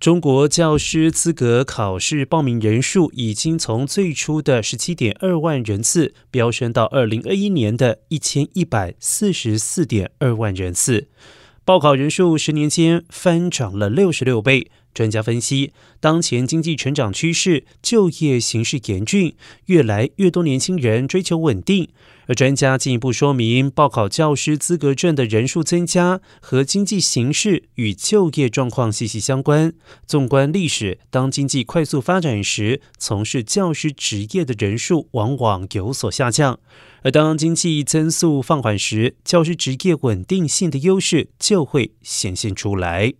中国教师资格考试报名人数已经从最初的十七点二万人次飙升到二零二一年的一千一百四十四点二万人次，报考人数十年间翻涨了六十六倍。专家分析，当前经济成长趋势、就业形势严峻，越来越多年轻人追求稳定。而专家进一步说明，报考教师资格证的人数增加和经济形势与就业状况息息相关。纵观历史，当经济快速发展时，从事教师职业的人数往往有所下降；而当经济增速放缓时，教师职业稳定性的优势就会显现出来。